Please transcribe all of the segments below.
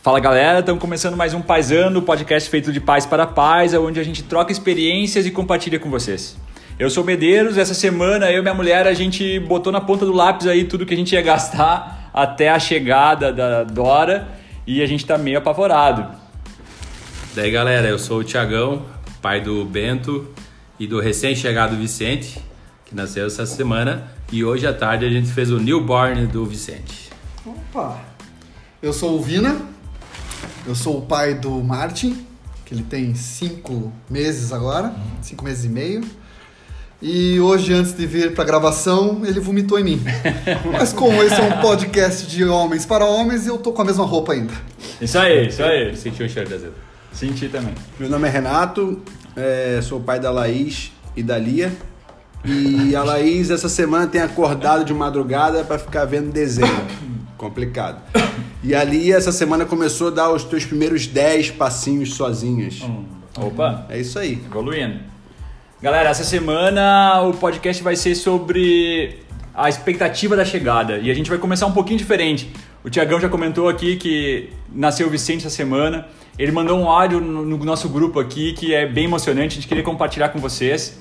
Fala galera, estamos começando mais um Paisando, podcast feito de pais para pais, onde a gente troca experiências e compartilha com vocês. Eu sou Medeiros, essa semana eu e minha mulher a gente botou na ponta do lápis aí tudo que a gente ia gastar até a chegada da Dora e a gente tá meio apavorado. Daí galera, eu sou o Tiagão, pai do Bento e do recém-chegado Vicente, que nasceu essa semana, e hoje à tarde a gente fez o newborn do Vicente. Opa! Eu sou o Vina, eu sou o pai do Martin, que ele tem cinco meses agora, cinco meses e meio. E hoje, antes de vir para gravação, ele vomitou em mim. Mas como esse é um podcast de homens para homens, eu tô com a mesma roupa ainda. Isso aí, isso aí. Sentiu o cheiro da azedo. Senti também. Meu nome é Renato, é, sou pai da Laís e da Lia. E a Laís essa semana tem acordado de madrugada para ficar vendo desenho. Complicado. E a Lia essa semana começou a dar os teus primeiros 10 passinhos sozinhas. Opa, É isso aí. evoluindo. Galera, essa semana o podcast vai ser sobre a expectativa da chegada e a gente vai começar um pouquinho diferente. O Tiagão já comentou aqui que nasceu o Vicente essa semana. Ele mandou um áudio no no nosso grupo aqui que é bem emocionante, a gente queria compartilhar com vocês.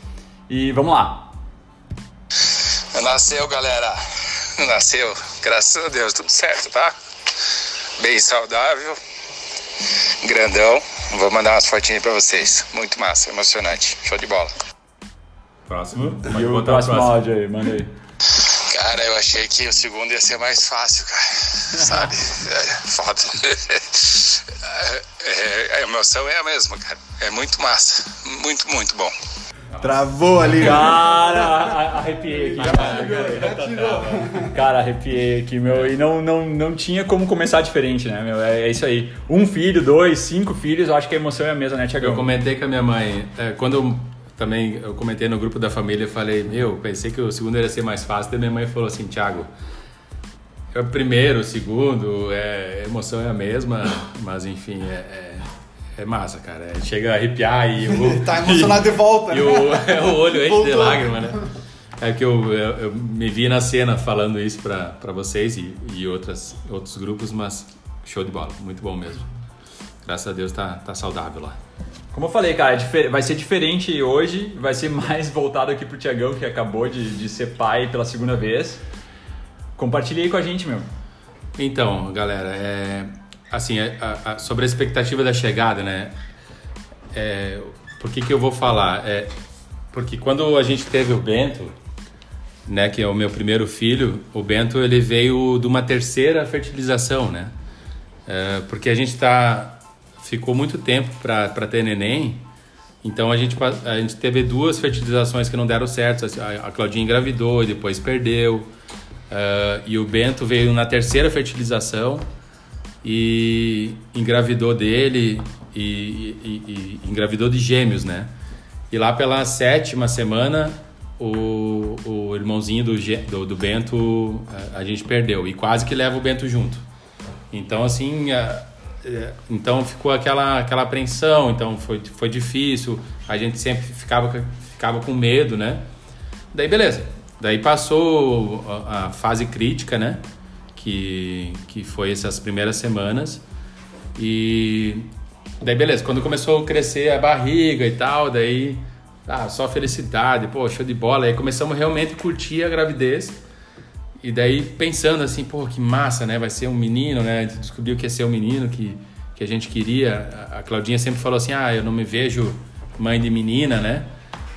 E vamos lá. Nasceu, galera. Nasceu. Graças a Deus, tudo certo, tá? Bem saudável. Grandão. Vou mandar umas fotinhas pra vocês. Muito massa, emocionante. Show de bola. Próximo. E Pode próximo o próximo. áudio aí, manda aí. Cara, eu achei que o segundo ia ser mais fácil, cara. Sabe? É foda. É, é, a emoção é a mesma, cara. É muito massa. Muito, muito bom. Travou ali. Cara, a- arrepiei aqui. Cara, cara, arrepiei aqui, meu. E não, não, não tinha como começar diferente, né, meu? É, é isso aí. Um filho, dois, cinco filhos, eu acho que a emoção é a mesma, né, Tiagão? Eu comentei com a minha mãe, é, quando eu também eu comentei no grupo da família, eu falei, meu, pensei que o segundo ia ser mais fácil, daí minha mãe falou assim, Thiago, é o primeiro, o segundo, é, a emoção é a mesma, mas enfim, é, é, é massa, cara, é, chega a arrepiar e o, Tá emocionado de volta, e né? o, é, o olho enche de lágrima, né? É que eu, eu, eu me vi na cena falando isso pra, pra vocês e, e outras, outros grupos, mas show de bola, muito bom mesmo. Graças a Deus tá, tá saudável lá. Como eu falei, cara, é vai ser diferente hoje, vai ser mais voltado aqui pro Tiagão, que acabou de, de ser pai pela segunda vez. Compartilha aí com a gente, meu. Então, galera, é, assim, é, a- a- sobre a expectativa da chegada, né? É, por que, que eu vou falar? É, porque quando a gente teve o Bento, né, que é o meu primeiro filho, o Bento ele veio de uma terceira fertilização, né? É, porque a gente tá ficou muito tempo para ter neném, então a gente a gente teve duas fertilizações que não deram certo. A, a Claudinha engravidou e depois perdeu. É, e o Bento veio na terceira fertilização e engravidou dele e, e- e- engravidou de gêmeos, né? E lá pela sétima semana, o, o irmãozinho do, do, do Bento a, a gente perdeu e quase que leva o Bento junto. Então, assim, a- é, então ficou aquela, aquela apreensão, então foi, foi difícil, a gente sempre ficava, ficava com medo, né? Daí, beleza. Daí passou a, a fase crítica, né? Que, que foi essas primeiras semanas. E daí, beleza. Quando começou a crescer a barriga e tal, daí, ah, só felicidade, pô, show de bola. Aí começamos realmente a curtir a gravidez. E daí pensando assim, pô, que massa, né? Vai ser um menino, né? Descobriu que ia ser um menino que, que a gente queria. A Claudinha sempre falou assim, ah, eu não me vejo mãe de menina, né?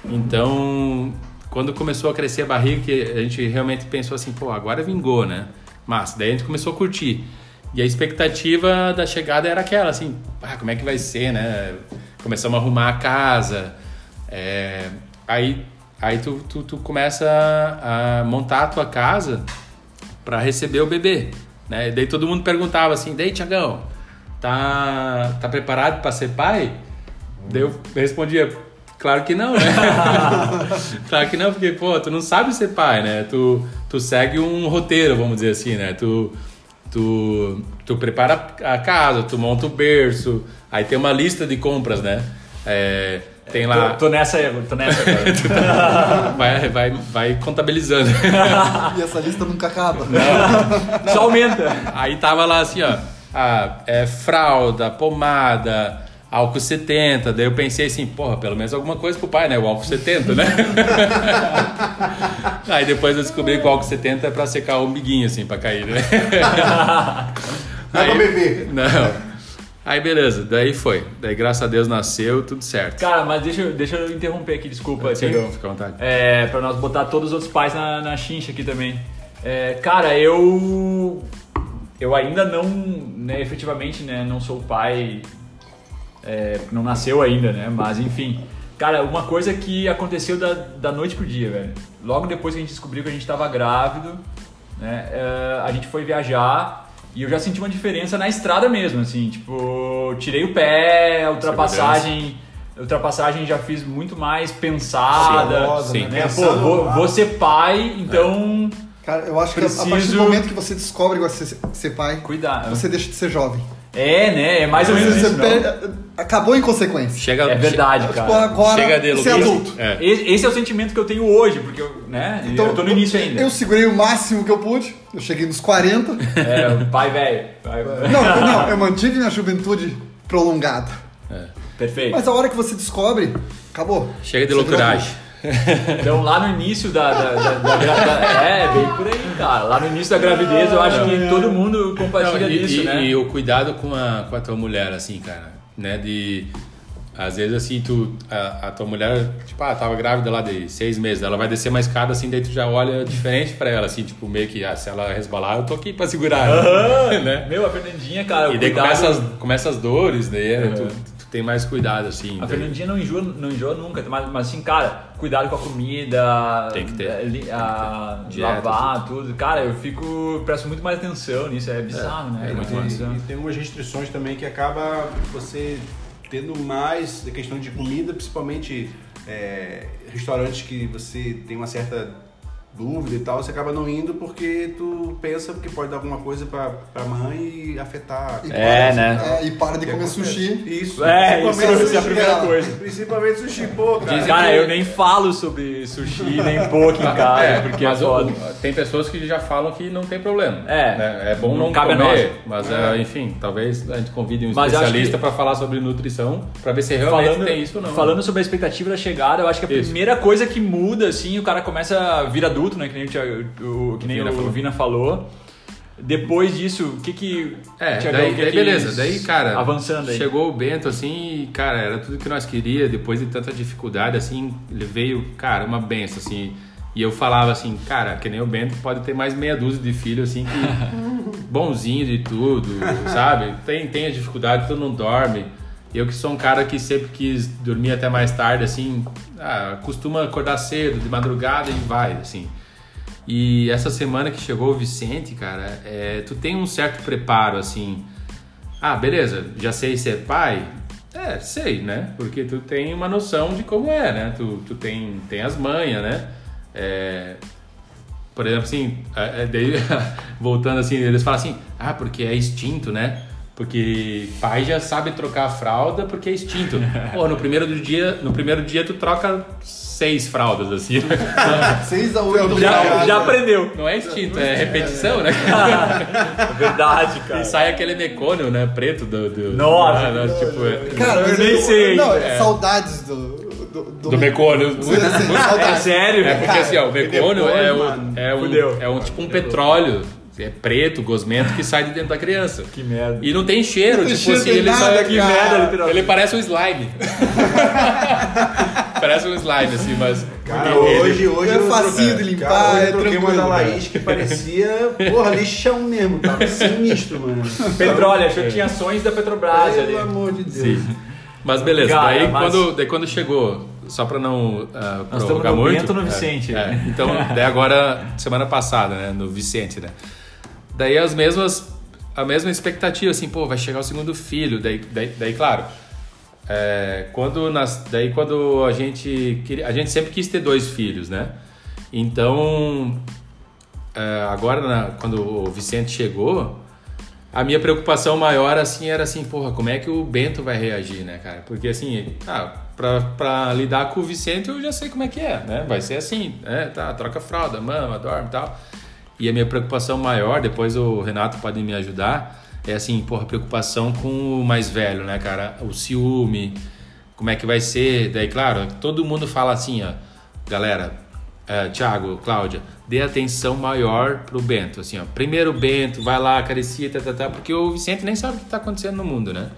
Então, quando começou a crescer a barriga, que a gente realmente pensou assim, pô, agora vingou, né? Massa. Daí a gente começou a curtir. E a expectativa da chegada era aquela, assim, ah, como é que vai ser, né? Começamos a arrumar a casa. é, aí aí tu, tu, tu começa a montar a tua casa para receber o bebê, né? E daí todo mundo perguntava assim, daí Tiagão, tá, tá preparado para ser pai? Daí eu respondia, claro que não, né? claro que não, porque, pô, tu não sabe ser pai, né? Tu, tu segue um roteiro, vamos dizer assim, né? Tu, tu, tu prepara a casa, tu monta o berço, aí tem uma lista de compras, né? É, tem lá... Tô, tô nessa, tô nessa. cara. vai, vai, vai contabilizando. E essa lista nunca acaba. Só aumenta. Aí tava lá assim, ó. ah, é, fralda, pomada, álcool 70. Daí eu pensei assim, porra, pelo menos alguma coisa pro pai, né? O álcool 70, né? Aí depois eu descobri que o álcool 70 é pra secar o umbiguinho, assim, pra cair, né? Não é pra beber. Não. Aí beleza, daí foi. Daí graças a Deus nasceu, tudo certo. Cara, mas deixa, eu- deixa eu interromper aqui, desculpa, Sim, Tiagão. fica à vontade. É, pra nós botar todos os outros pais na, na chincha aqui também. É, cara, eu. Eu ainda não, né, efetivamente, né, não sou pai. É, não nasceu ainda, né? Mas enfim. Cara, uma coisa que aconteceu da, da noite pro dia, velho. Logo depois que a gente descobriu que a gente tava grávido, né? é, a gente foi viajar e eu já senti uma diferença na estrada mesmo, assim, tipo, tirei o pé, a ultrapassagem. Ultrapassagem já fiz muito mais pensada. Sim. né? Pô, vou, vou ser pai, então Cara, eu acho que a- partir do Preciso- momento que você descobre que vai ser, ser pai, cuidar. você deixa de ser jovem. É, né? É mais ou menos Você isso. perde- acabou em consequência. Chega, É verdade, Tipo, cara. agora Chega de você é adulto. É. Esse é o sentimento que eu tenho hoje, porque eu, né? eu tô no início ainda. Eu segurei o máximo que eu pude. Eu cheguei nos 40. É, o pai velho. Pai- Não, não, eu mantive minha juventude prolongada. Perfeito. Mas a hora que você descobre, acabou. Chega de loucuragem. Então lá no início da, da, da, da É, bem por aí, cara. Lá no início da gravidez eu acho que todo mundo compartilha Não, e, disso, e- né? e o cuidado com a, com a tua mulher, assim, cara, né? De. Às vezes, assim, tu, a, a tua mulher, tipo, ah, tava grávida lá de seis meses, ela vai descer uma escada, assim, daí tu já olha diferente pra ela, assim, tipo, meio que, ah, se ela resbalar, eu tô aqui pra segurar, né? Meu, a Fernandinha, cara, E daí cuidado- começa as, começa as dores, daí tu, tu tem mais cuidado, assim. A Fernandinha não enjoa, não enjoa nunca, mas, mas assim, cara, cuidado com a comida, Tem que ter. eh, li- a, Dieta, lavar, tudo. Cara, eu fico, presto muito mais atenção nisso, é bizarro, né? é muito É massa. bizarro. E tem umas restrições também que acaba você tendo mais questão de comida, principalmente é, restaurantes que você tem uma certa dúvida e tal, você acaba não indo porque tu pensa que pode dar alguma coisa pra, pra mãe e afetar. E É, para- né? é, e para de comer acontece. sushi. Isso. É, isso é a sushi, primeira cara. coisa. Principalmente sushi, pô, cara. Cara, eu nem falo sobre sushi, nem pouco em casa, É, porque é mas o- foda. tem pessoas que já falam que não tem problema. É. né? É bom Não não, cabe comer, mas é, enfim, talvez a gente convide um Mas especialista que- para falar sobre nutrição, para ver se realmente Falando, tem isso ou não. falando sobre a expectativa da chegada, eu acho que a Isso. primeira coisa que muda, assim, o cara começa a vir adulto, né? Que nem o, Thiago- o- que nem o falou. Vina falou. Depois disso, o que que. É, Thiagão, daí, o que daí que- beleza. Daí, cara, Avançando aí. chegou o Bento, assim, e, cara, era tudo que nós queria. Depois de tanta dificuldade, assim, ele veio, cara, uma benção, assim. E eu falava assim, cara, que nem o Bento pode ter mais meia dúzia de filhos, assim, que bonzinho de tudo, sabe? Tem, tem a dificuldade, tu não dorme. Eu que sou um cara que sempre quis dormir até mais tarde, assim, ah, costuma acordar cedo, de madrugada e vai, assim. E essa semana que chegou o Vicente, cara, é, tu tem um certo preparo, assim. Ah, beleza, já sei ser pai? É, sei, né? Porque tu tem uma noção de como é, né? Tu, tu tem, tem as manhas, né? É, por exemplo, assim, é, é, daí, voltando assim, eles falam assim, ah, porque é instinto, né? Porque pai já sabe trocar a fralda porque é instinto. Pô, no primeiro do dia, no primeiro dia tu troca seis fraldas, assim. 6 a 8 Já, já aprendeu. Não é instinto, é repetição, né? É verdade, cara. E sai aquele mecônio, né? Preto do. do Nossa. Ah, né, tipo, é- Cara, Eu nem sei Não, ainda. saudades do. Do, do mecônio. Muito assim, É sério? É porque assim, ó, o mecônio é, um, é, fudeu. um, é um tipo um petróleo. É preto, gosmento, que sai de dentro da criança. Que merda. E não tem cheiro, Não tipo cheiro, assim, ele nada, sai Que merda, literalmente. Ele parece um slime. parece um slime, assim, mas. Cara, ele- hoje, hoje É facinho de limpar, cara, hoje é eu troquei uma tranquilo, da. Laís que parecia, porra, lixão mesmo, tava sinistro, mano. Petróleo, achou que tinha ações da Petrobras ali. Pelo amor de Deus. Sim. Mas beleza, Cara, daí, mas- Quando, daí quando chegou, só pra não uh, Nós no muito. Bento no é, Vicente, é, né? então, daí agora, semana passada, né, no Vicente, né? Daí as mesmas, a mesma expectativa, assim, pô, vai chegar o segundo filho, daí, daí, daí claro, é, quando nas, daí quando a gente queria, a gente sempre quis ter dois filhos, né? Então, é, agora na- quando o Vicente chegou, a minha preocupação maior, assim, era assim, porra, como é que o Bento vai reagir, né, cara? Porque, assim, ah, pra, pra lidar com o Vicente eu já sei como é que é, né? Vai ser assim, né? Tá, troca fralda, mama, dorme tal. E a minha preocupação maior, depois o Renato pode me ajudar, é assim, porra, preocupação com o mais velho, né, cara? O ciúme, como é que vai ser? Daí, claro, todo mundo fala assim, ó, galera, é, Thiago, Cláudia, dê atenção maior pro Bento, assim, ó. Primeiro Bento, vai lá, acaricia, tá, tá, tá, porque o Vicente nem sabe o que tá acontecendo no mundo, né?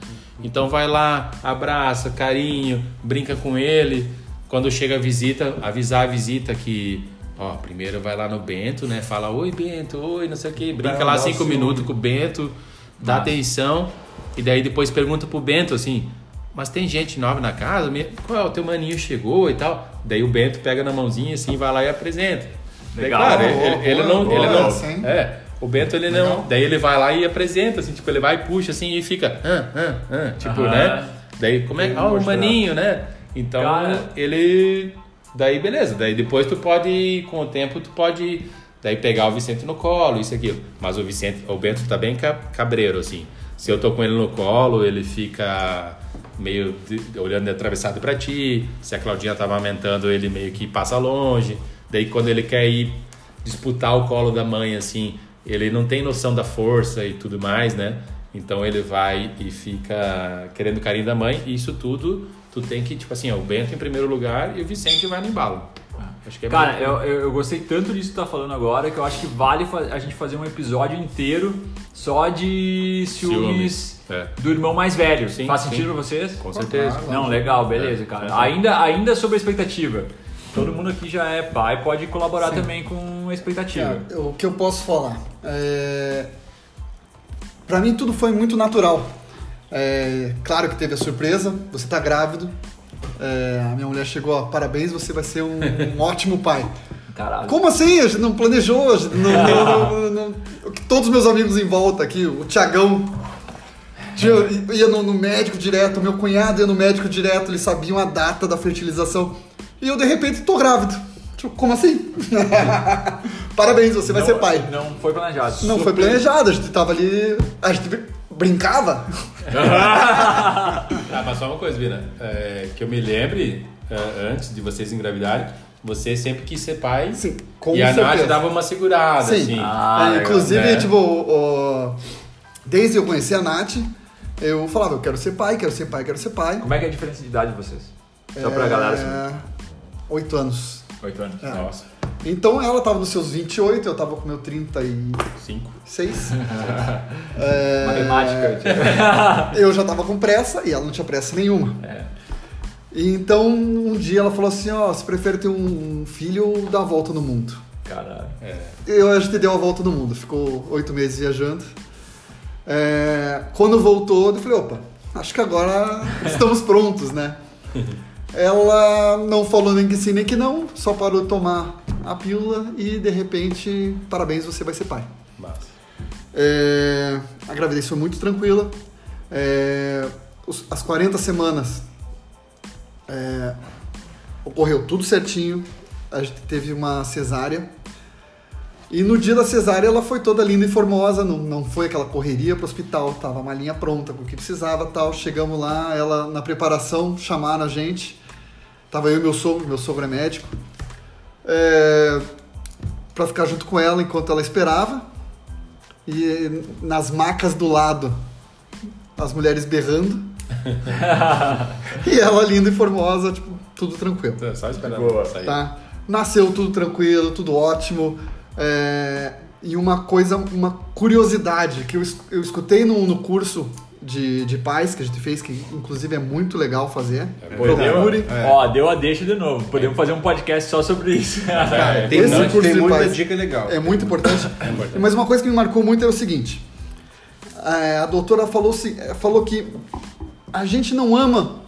Então vai lá, abraça, carinho, brinca com ele. Quando chega a visita, avisar a visita que, ó, primeiro vai lá no Bento, né? Fala, oi Bento, oi, não sei o que, brinca lá cinco minutos com o Bento, dá atenção, e daí depois pergunta pro Bento assim, mas tem gente nova na casa? Qual é o teu maninho chegou e tal? Daí o Bento pega na mãozinha assim, vai lá e apresenta. Daí, Legal. claro, ele, Boa, ele- ele boa, não, boa ele não, é, o Bento ele Legal. não, daí ele vai lá e apresenta assim, tipo, ele vai e puxa assim e fica, ah, ah, ah, tipo, Aham. né? Daí como é que, ah, o maninho, né? Então, Cara. ele daí beleza, daí depois tu pode com o tempo tu pode daí pegar o Vicente no colo, isso aquilo. Mas o Vicente, o Bento tá bem ca- cabreiro assim. Se eu tô com ele no colo, ele fica meio de- olhando atravessado pra ti. Se a Claudinha tá amamentando, ele meio que passa longe. Daí quando ele quer ir disputar o colo da mãe assim, ele não tem noção da força e tudo mais, né? Então ele vai e fica querendo carinho da mãe, e isso tudo tu tem que, tipo assim, ó, o Bento em primeiro lugar e o Vicente vai no embalo. Acho que é Cara, meio- eu, eu, eu gostei tanto disso que tu tá falando agora que eu acho que vale a gente fazer um episódio inteiro só de ciúmes, Ciúmes, é. do irmão mais velho. Sim, Faz sim. sentido pra vocês? Com certeza. Não, legal, beleza, É, cara. Ainda, ainda sobre a expectativa. Todo mundo aqui já é pai, pode colaborar também com a expectativa. Cara, o que eu posso falar? É... Pra mim tudo foi muito natural. É, Claro que teve a surpresa, você tá grávido. É, A minha mulher chegou, ó, parabéns, você vai ser um, um ótimo pai. Caralho. Como assim? A gente não planejou, a gente não, não- não- Todos meus amigos em volta aqui, o Tiagão tinha- ia no, no médico direto, meu cunhado ia no médico direto, eles sabiam a data da fertilização. E eu, de repente, tô grávido. Tipo, como assim? Parabéns, você vai Não- ser pai. Não foi planejado. Não foi planejado, a gente tava ali. A gente brincava. Ah, mas só uma coisa, Vina, é, que eu me lembre, é, antes de vocês engravidarem, você sempre quis ser pai. Sim, com e a certeza. Nath dava uma segurada, Sim. assim. Ah, É, inclusive, né? tipo, o- desde eu conhecer a Nath, eu falava, eu quero ser pai, quero ser pai, quero ser pai. Como é que é a diferença de idade de vocês? Só pra galera saber. É, Oito anos. Oito anos. É. Nossa, Então ela tava nos seus 28, eu tava com meu 36. cinco. É, Matemática. tipo. Eu já tava com pressa e ela não tinha pressa nenhuma. É. E Então, um dia ela falou assim, ó, você prefere ter um filho ou dar a volta no mundo? Caralho. É. Eu a gente deu a volta no mundo, ficou oito meses viajando. É, quando voltou, eu falei, opa, acho que agora estamos prontos, né? Ela não falou nem que sim nem que não, só parou de tomar a pílula e de repente, parabéns, você vai ser pai. Massa. É, a gravidez foi muito tranquila. É, os- as 40 semanas é, ocorreu tudo certinho. A gente teve uma cesárea. E no dia da cesárea ela foi toda linda e formosa, não, não foi aquela correria pro hospital, tava a malinha pronta com o que precisava tal. Chegamos lá, ela na preparação, chamaram a gente. Tava eu e meu sogro, meu sogro é médico. É, para ficar junto com ela enquanto ela esperava. E nas macas do lado, as mulheres berrando. e ela linda e formosa, tipo, tudo tranquilo. Então, Só esperando Boa. sair. Tá? Nasceu tudo tranquilo, tudo ótimo. É, e uma coisa, uma curiosidade que eu, eu escutei no, no curso de, de pais que a gente fez, que inclusive é muito legal fazer. Procure. É. Ó, deu a deixa de novo. Podemos fazer um podcast só sobre isso. É, Tem, Esse muito- curso tem de muita paz dica legal. É muito importante. importante. Mas uma coisa que me marcou muito é o seguinte: é, a doutora falou, falou que a gente não ama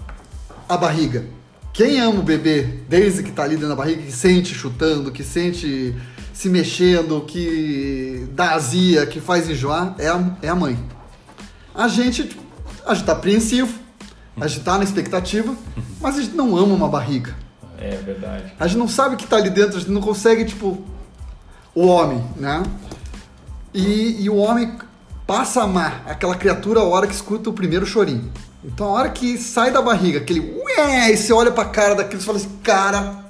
a barriga. Quem ama o bebê desde que tá ali dentro da barriga, que sente chutando, que sente se mexendo, que dá azia, que faz enjoar, é a, é a mãe. A gente, a gente tá apreensivo, a gente tá na expectativa, mas a gente não ama uma barriga. É verdade. A gente não sabe o que tá ali dentro, a gente não consegue, tipo, o homem, né? E, e o homem passa a amar aquela criatura a hora que escuta o primeiro chorinho. Então a hora que sai da barriga, aquele ué, e você olha pra cara daquele e fala assim, cara,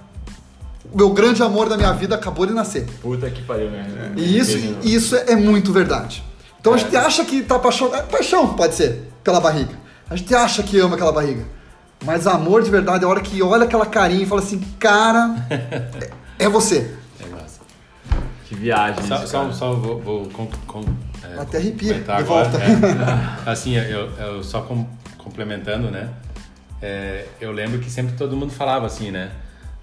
o meu grande amor da minha vida acabou de nascer. Puta que pariu, né? E isso, isso é muito verdade. Então a gente acha que tá apaixonado. Paixão, pode ser, pela barriga. A gente acha que ama aquela barriga. Mas amor de verdade é a hora que olha aquela carinha e fala assim, cara, é, é você. É massa. Que viagem. Só, isso, só, só vou, vou com, com, é, Até arrepia, de agora, volta. é. assim, eu, eu só com- complementando, né? É, eu lembro que sempre todo mundo falava assim, né?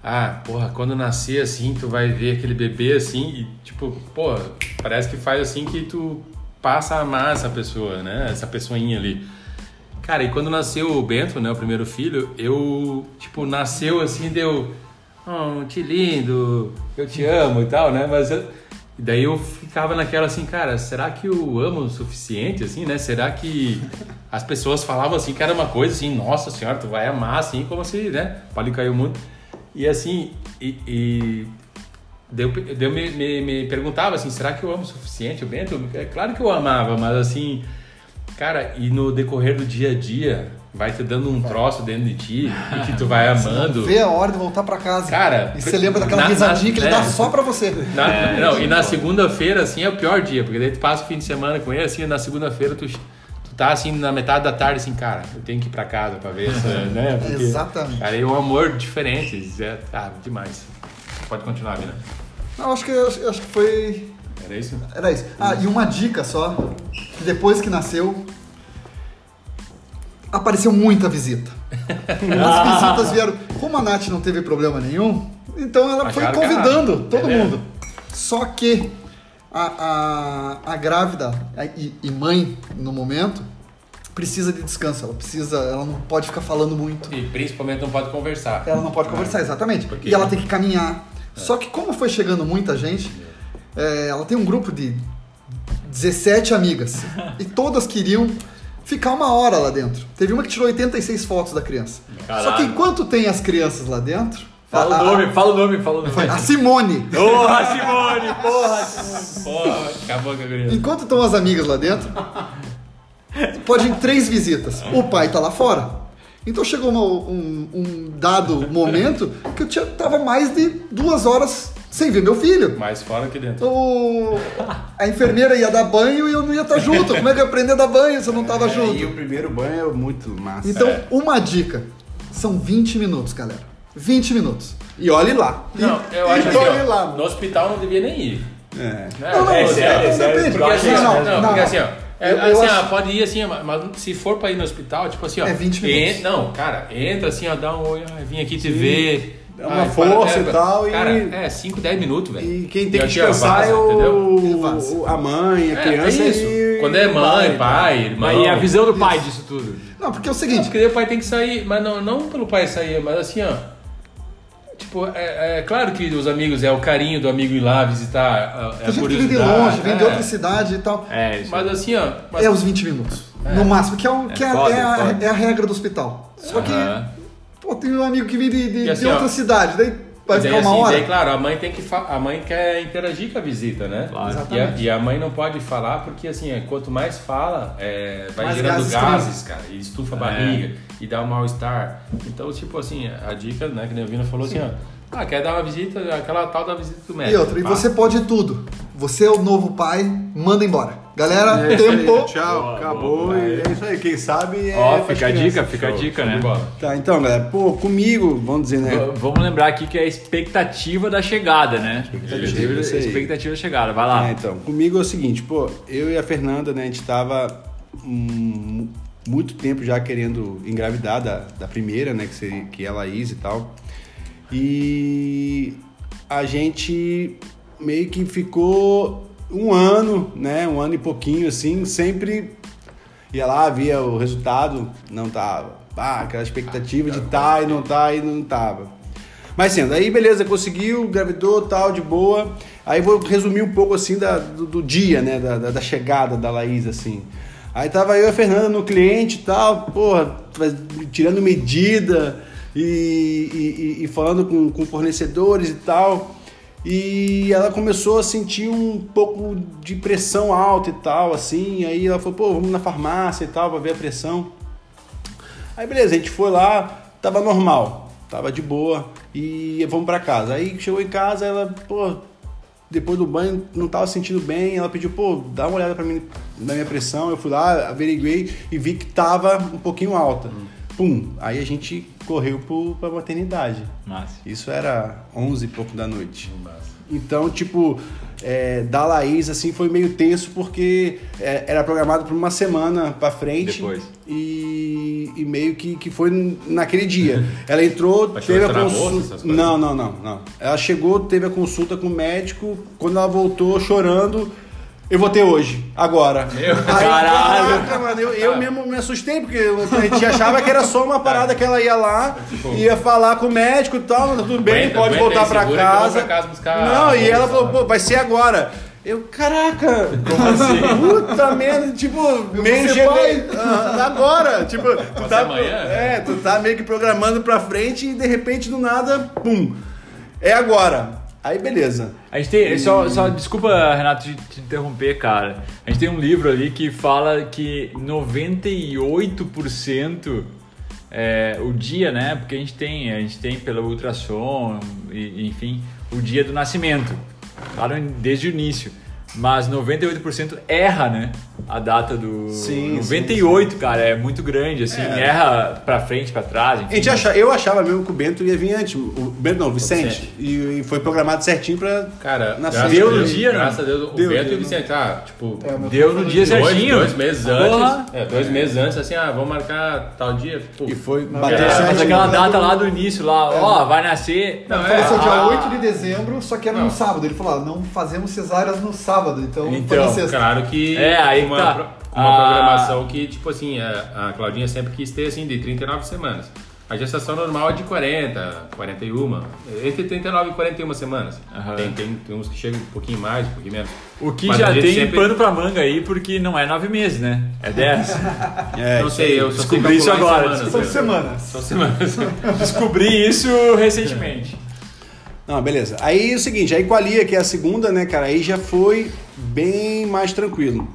Ah, porra, quando nascer assim, tu vai ver aquele bebê assim e tipo, porra, parece que faz assim que tu passa a amar essa pessoa, né? Essa pessoinha ali. Cara, e quando nasceu o Bento, né, o primeiro filho, eu, tipo, nasceu assim, deu, oh, te lindo, eu te amo e tal, né? Mas eu- e daí eu ficava naquela assim, cara, será que eu amo o suficiente, assim, né? Será que as pessoas falavam assim que era uma coisa assim, nossa senhora, tu vai amar assim, como se, né? O mundo. E assim, e, e daí eu, daí eu me, me, me perguntava assim, será que eu amo o suficiente o Bento? É claro que eu amava, mas assim, cara, e no decorrer do dia a dia vai te dando um troço dentro de ti e que tu vai amando. Vê a hora de voltar pra casa. Cara, e você lembra daquela na- risadinha na- que ele é. dá só pra você. Na- É, não, e é na segunda-feira, assim, é o pior dia, porque daí tu passa o fim de semana com ele, assim, na segunda-feira tu, tu tá, assim, na metade da tarde, assim, cara, eu tenho que ir pra casa pra ver essa, né? Porque, Exatamente. Cara, é um amor diferente, é, ah, demais. Pode continuar, Vina. Não, acho que, acho, acho que foi. Era isso? Era isso. Ah, e uma dica só: que depois que nasceu, apareceu muita visita. As visitas vieram. Como a Nath não teve problema nenhum, então ela foi Acharam que convidando todo é mundo. Só que a, a, a grávida a- e, e mãe, no momento, precisa de descanso. Ela precisa. Ela não pode ficar falando muito. E principalmente não pode conversar. Ela não pode conversar, exatamente. Porque- E ela tem que caminhar. Só que como foi chegando muita gente, é, ela tem um grupo de 17 amigas. e todas queriam ficar uma hora lá dentro. Teve uma que tirou 86 fotos da criança. Só que Caralho. enquanto tem as crianças lá dentro... Fala a, o nome, fala o nome, fala o nome. a, Simone. Porra, Simone, porra, Simone. Porra, acabou com a guria. Enquanto estão as amigas lá dentro, pode ir três visitas. O pai tá lá fora. Então chegou uma- um, um dado momento que eu tinha, tava mais de duas horas sem ver meu filho. Mais fora que dentro. O- a enfermeira ia dar banho e eu não ia estar junto. Como é que eu ia aprender a dar banho se eu não tava É, e junto? o primeiro banho é muito massa. Então, É. uma dica. São 20 minutos, galera. 20 minutos. E olhe lá. Não, eu e acho assim, olhe ó, lá. no hospital não devia nem ir. É. Né? Não, não, É, não, sério, não, sério, depende. Porque assim, Não, ó, não, não, não, porque não. assim, ó, é, Eu- eu assim, acho- ó, pode ir assim, mas se for pra ir no hospital, tipo assim, ó. É 20 minutos. en- não, cara, entra assim, ó, dá um oi, ah, vim aqui te ver. Dá uma Ai, força para- e tal, e- Cara, é 5, 10 minutos, velho. E quem tem E que descansar é o, a mãe, a É, criança é isso. e Quando é mãe, tá? pai, irmão. Mas e a visão do pai disso tudo? Não, porque é o Não, seguinte. porque daí o pai tem que sair, mas não, não pelo pai sair, mas assim, ó. Tipo, é, é claro que os amigos, é o carinho do amigo ir lá visitar, é a Tem gente que vem de curiosidade, longe, vem de é. outra cidade e tal. É, isso. Mas assim, ó. Mas, É os 20 minutos. No máximo, que é, um, que é, foda, é a, é a regra do hospital. Só que, pô, tem um amigo que vem de, de, E de assim, outra ó, cidade, daí vai ficar uma assim, hora. daí, claro, a mãe tem que a mãe quer interagir com a visita, né? Claro. E, a, Exatamente. e a mãe não pode falar porque assim, é, quanto mais fala, é, vai Mais gerando gases gases, cara, e estufa a É. barriga e dá um mal-estar. Então, tipo assim, a dica, né, que a Vina falou assim, ó, ah, quer dar uma visita, aquela tal da visita do médico. E outra, e você pode tudo. Você é o novo pai, manda embora. Galera, É, tempo. Tchau, Boa, acabou. boa, e é isso aí. Quem sabe é. Ó, fica a crianças. dica, fica a Show, dica, show de né? Tá, então, galera, pô, comigo, vamos dizer, né? V- Vamos lembrar aqui que é a expectativa da chegada, né? Expectativa, expectativa da chegada, vai lá. É, então, comigo é o seguinte, pô, eu e a Fernanda, né, a gente tava hum, muito tempo já querendo engravidar da, da primeira, né, que, seria, que é a Laís e tal. E a gente meio que ficou um ano, né, um ano e pouquinho, assim, sempre ia lá, via o resultado, não tava. Ah, aquela expectativa de tá e não tá e não tava. Mas assim, daí beleza, conseguiu, engravidou, tal, de boa. Aí vou resumir um pouco assim da, do, do dia, né, da, da, da chegada da Laís, assim. Aí tava eu e a Fernanda no cliente e tal, porra, tirando medida e, e- e- e falando com, com fornecedores e tal. E ela começou a sentir um pouco de pressão alta e tal, assim. Aí ela falou, pô, vamos na farmácia e tal pra ver a pressão. Aí beleza, a gente foi lá, tava normal, tava de boa e vamos pra casa. Aí chegou em casa, ela, pô, depois do banho, não tava sentindo bem. Ela pediu, pô, dá uma olhada pra mim na minha pressão. Eu fui lá, averiguei e vi que tava um pouquinho alta. Pum, aí a gente correu pro, pra maternidade. Massa. Isso era 11 e pouco da noite. Então, tipo, é, da Laís, assim, foi meio tenso porque é, era programado para uma semana pra frente. Depois. E, e meio que, que foi naquele dia. Ela entrou, teve a consulta. Não, não, não, não. Ela chegou, teve a consulta com o médico. Quando ela voltou chorando, eu vou ter hoje, agora. Meu caralho. Caraca, mano, eu, eu mesmo me assustei, porque a gente achava que era só uma parada que ela ia lá, ia falar com o médico e tal, mas tudo bem, Aguenta, pode aguenta voltar aí, pra segura casa. pra casa buscar Não, a e ela bolsa. falou, pô, vai ser agora. Eu, caraca! Como assim? Puta merda, tipo, meio ser pai. Ah, agora! Tipo, tu tá. amanhã? É, tu tá meio que programando pra frente e de repente do nada, pum! É agora. Aí beleza. A gente tem. Só, só, desculpa, Renato, te, te interromper, cara. A gente tem um livro ali que fala que 98% é o dia, né? Porque a gente tem, a gente tem pelo ultrassom, e, enfim, o dia do nascimento. Claro, desde o início. Mas 98% erra, né? A data do. Sim, 98, cara, é muito grande, assim. Erra pra frente, pra trás. Enfim. A gente acha, eu achava mesmo que o Bento ia vir antes. O Bento não, o Vicente. Vicente. E, e foi programado certinho pra. Cara, Na graças deu no dia, né? Graças a Deus, o Deu, Bento deu, e o Vicente, ah, tipo, É, Deu no dia dois, certinho. dois meses Porra. antes. É, dois meses antes, assim, ah, vamos marcar tal dia. Pô, E foi Não, bater É, Certinho, mas aquela né? data lá do início, lá, ó, vai nascer. Não, é, Faleceu dia ah, 8 de dezembro, só que era Não. no sábado. Ele falou, ah, não fazemos cesáreas no sábado, então, foi Então, na sexta. Claro que É, aí uma, tá. uma Ah. programação que, tipo assim, a, a Claudinha sempre quis ter, assim, de 39 semanas. A gestação normal é de 40, 41, entre 39 e 41 semanas. Tem, tem, tem uns que chegam um pouquinho mais, um pouquinho menos. O que Mas já tem sempre- pano pra manga aí, porque não é nove meses, né? É dez. É, Não sei, eu Descobri isso agora, semanas, São semanas. São semanas. Descobri isso recentemente. Não, beleza. Aí é o seguinte, aí com a Lia, que é a segunda, né, cara, aí já foi bem mais tranquilo.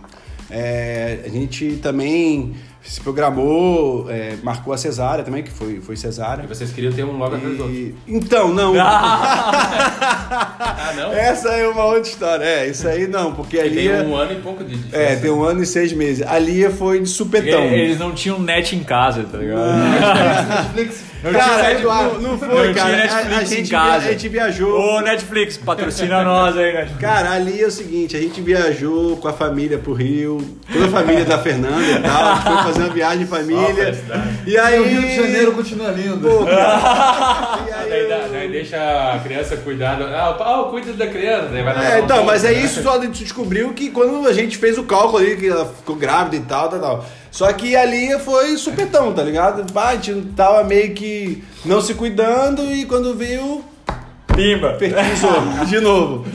É, a gente também se programou, é, marcou a cesárea também, que foi, foi cesárea. E vocês queriam ter um logo atrás do outro. Então, não. Ah, não? Essa é uma outra história. É, isso aí não, porque a Porque tem um ano e pouco de diferença. É, tem um ano e seis meses. A Lia foi de supetão. Eles não tinham net em casa, tá ligado? Netflix. Não Cara, tinha não, não foi, Não cara. tinha A- a, Netflix em gente casa. via- a gente viajou. Ô, Netflix, patrocina nós aí, Netflix. Cara, ali é o seguinte, a gente viajou com a família pro Rio, toda a família da Fernanda e tal, a gente foi fazer uma viagem de família. E Aí o Rio de Janeiro continua lindo. Pô, cara, e Ah, aí Daí, eu- daí deixa a criança cuidar. Ah, o pau cuida da criança. Daí vai lá É, então, mas é né? isso só a gente descobriu que quando a gente fez o cálculo ali, que ela ficou grávida e tal, tal, tal. Só que ali foi supetão, tá ligado? Pá, a gente tava meio que não se cuidando e quando viu, Pimba. fertilizou de novo.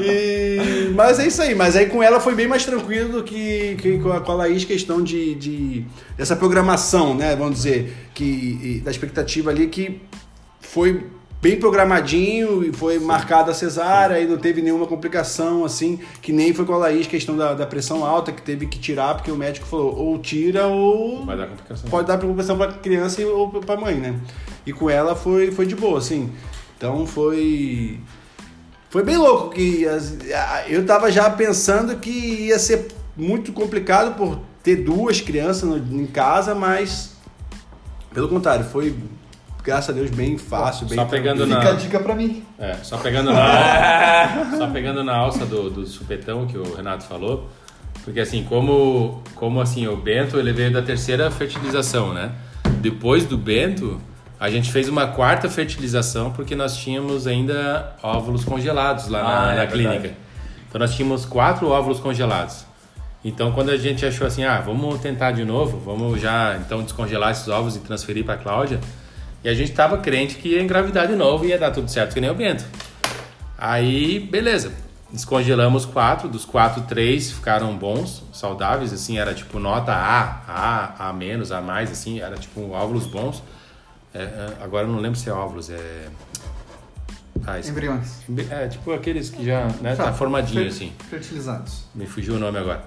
E- Mas é isso aí, mas aí com ela foi bem mais tranquilo do que, que com, a, com a Laís, questão de, de dessa programação, né? Vamos dizer, que da expectativa ali que foi bem programadinho e foi marcada a cesárea e não teve nenhuma complicação, assim, que nem foi com a Laís, questão da, da pressão alta, que teve que tirar, porque o médico falou, ou tira ou Vai dar complicação. pode dar preocupação para criança e- ou para mãe, né? E com ela foi, foi de boa, assim. Então foi foi bem louco que eu tava já pensando que ia ser muito complicado por ter duas crianças em casa, mas pelo contrário, foi graças a Deus bem fácil, bem Só pegando Fica na. a dica pra mim. É, só pegando na, só pegando na alça do, do supetão que o Renato falou, porque assim, como, como assim, o Bento ele veio da terceira fertilização, né? Depois do Bento, a gente fez uma quarta fertilização porque nós tínhamos ainda óvulos congelados lá na, Ah, é na verdade. clínica. Então nós tínhamos quatro óvulos congelados. Então quando a gente achou assim, ah, vamos tentar de novo, vamos já então descongelar esses ovos e transferir para Cláudia, e a gente tava crente que ia engravidar de novo e ia dar tudo certo que nem o Bento. Aí, beleza. Descongelamos quatro, dos quatro, três ficaram bons, saudáveis, assim, era tipo nota A, A, A menos, A mais, assim, era tipo óvulos bons. É, é, agora eu não lembro se é óvulos, é. Ah, esse- Embriões. é, tipo aqueles que já, né, tá formadinho Fer- assim. Fertilizados. Me fugiu o nome agora.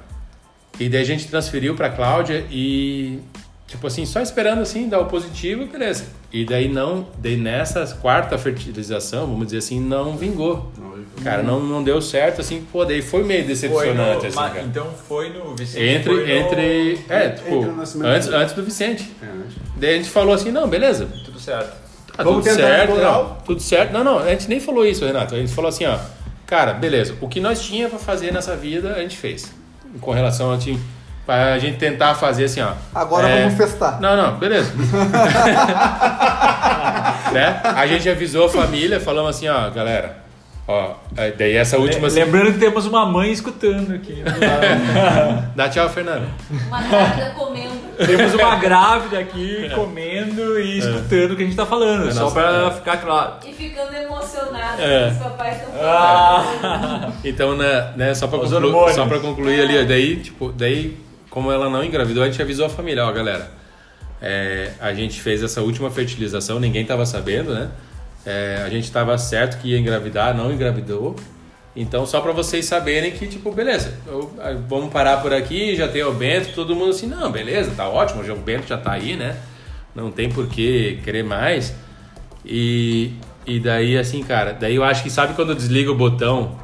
E daí a gente transferiu pra Cláudia e, tipo assim, só esperando assim, dar o positivo, beleza. E daí não, daí nessa quarta fertilização, vamos dizer assim, não vingou. Cara, não, não deu certo, assim, pô, daí foi meio decepcionante, assim, ma- cara. Então foi no Vicente. Entre, foi no- entre, é, tipo, Entre antes, do- antes do Vicente. É, acho. Daí a gente falou assim, não, beleza, Tudo certo. Tá Vamos tudo certo, não, tudo certo. Não, não, a gente nem falou isso, Renato. A gente falou assim, ó, cara, beleza, o que nós tinha pra fazer nessa vida, a gente fez. Com relação a gente, pra gente tentar fazer assim, ó. Agora é, vamos festar. Não, não, beleza. né? A gente avisou a família, falamos assim, ó, galera, ó, é, daí essa última... Le- Lembrando que temos uma mãe escutando aqui. Dá tchau, Fernanda. Uma grávida comendo. temos uma grávida aqui comendo e escutando o que a gente tá falando. É só nossa- pra é. ficar claro. E ficando emocionada É. que os papais estão falando. Ah, Então, né, né só, pra hormônios. só pra concluir ali, ó, daí, tipo, daí, como ela não engravidou, a gente avisou a família, ó, galera, é, a gente fez essa última fertilização, ninguém tava sabendo, né? É, a gente tava certo que ia engravidar, não engravidou. Então, só pra vocês saberem que, tipo, beleza, eu- vamos parar por aqui, já tem o Bento, todo mundo assim, não, beleza, tá ótimo, o Bento já tá aí, né? Não tem por que querer mais. E, e daí, assim, cara, daí eu acho que sabe quando desliga o botão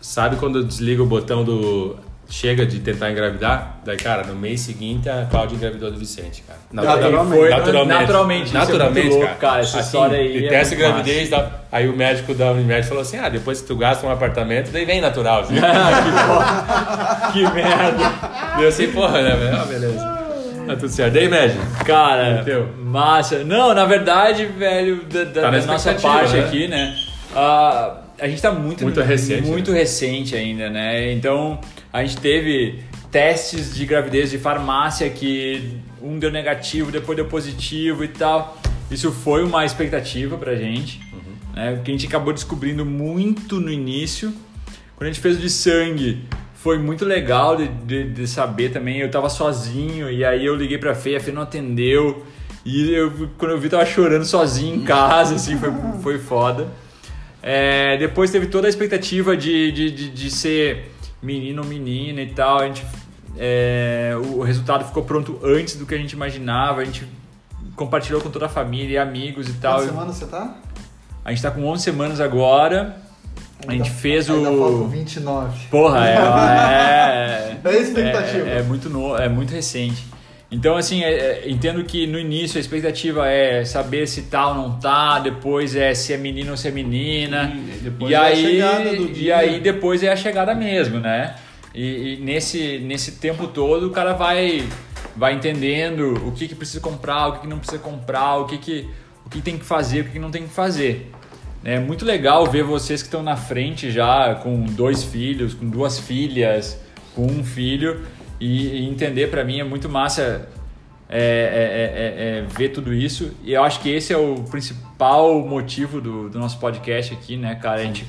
Sabe quando desliga o botão do. Chega de tentar engravidar? Daí, cara, no mês seguinte a Cláudia engravidou do Vicente, cara. Naturalmente. Foi Naturalmente. naturalmente. É Naturalmente, louco, cara. cara. Essa Assim, história aí. de é testa muito gravidez, dá- aí o médico da Unimed falou assim: ah, depois que tu gasta um apartamento, daí vem natural. Assim. massa. que merda. Deu assim, porra, né? velho? Ah, beleza. Tá tudo certo. Daí, médico. Cara, Entendeu? massa. Não, na verdade, velho, da, da- Tá da nossa parte né? aqui, né? ah, a gente tá muito, Muito recente, muito recente ainda, né? Então, a gente teve testes de gravidez de farmácia que um deu negativo, depois deu positivo e tal. Isso foi uma expectativa pra gente, Uhum. né? Porque a gente acabou descobrindo muito no início. Quando a gente fez o de sangue, foi muito legal de, de, de saber também. Eu tava sozinho e aí eu liguei pra Fê, a Fê não atendeu. E eu, quando eu vi, tava chorando sozinho em casa, assim, foi, foi foda. É, depois teve toda a expectativa de, de, de, de ser menino ou menina e tal. A gente, é, o resultado ficou pronto antes do que a gente imaginava. A gente compartilhou com toda a família e amigos e tal. Quantas semanas você tá? A gente tá com 11 semanas agora. A gente fez Ainda o. 29. Porra, é. É, É expectativa. É, é muito no, é muito recente. Então, assim, é- é, entendo que no início a expectativa é saber se tá ou não tá, depois é se é menino ou se é menina. Sim, e é aí, E aí depois é a chegada mesmo, né? E, e nesse, nesse tempo todo o cara vai, vai entendendo o que, que precisa comprar, o que, que não precisa comprar, o que, que, o que tem que fazer, o que, que não tem que fazer. É muito legal ver vocês que estão na frente já com dois filhos, com duas filhas, com um filho e, e entender para mim é muito massa é, é, é, é, é ver tudo isso e eu acho que esse é o principal motivo do, do nosso podcast aqui, né, cara? A gente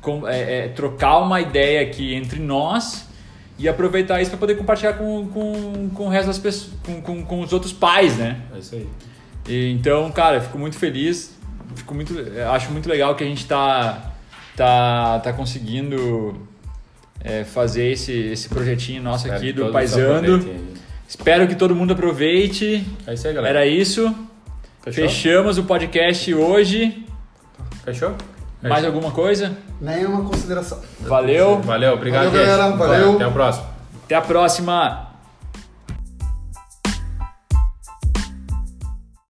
com- é, trocar uma ideia aqui entre nós e aproveitar isso para poder compartilhar com, com, com o resto das pessoas, com, com, com os outros pais, né? É isso aí. E, então, cara, fico muito feliz. Fico muito, acho muito legal que a gente tá, tá, tá conseguindo é, fazer esse, esse projetinho nosso Espero aqui do Paisando. Espero que todo mundo aproveite. É isso aí, galera. Era isso. Fechou? Fechamos o podcast hoje. Fechou? Mais alguma coisa? Nenhuma consideração. Valeu. Valeu, obrigado, Valeu, galera. Valeu. Até o próximo. Até a próxima.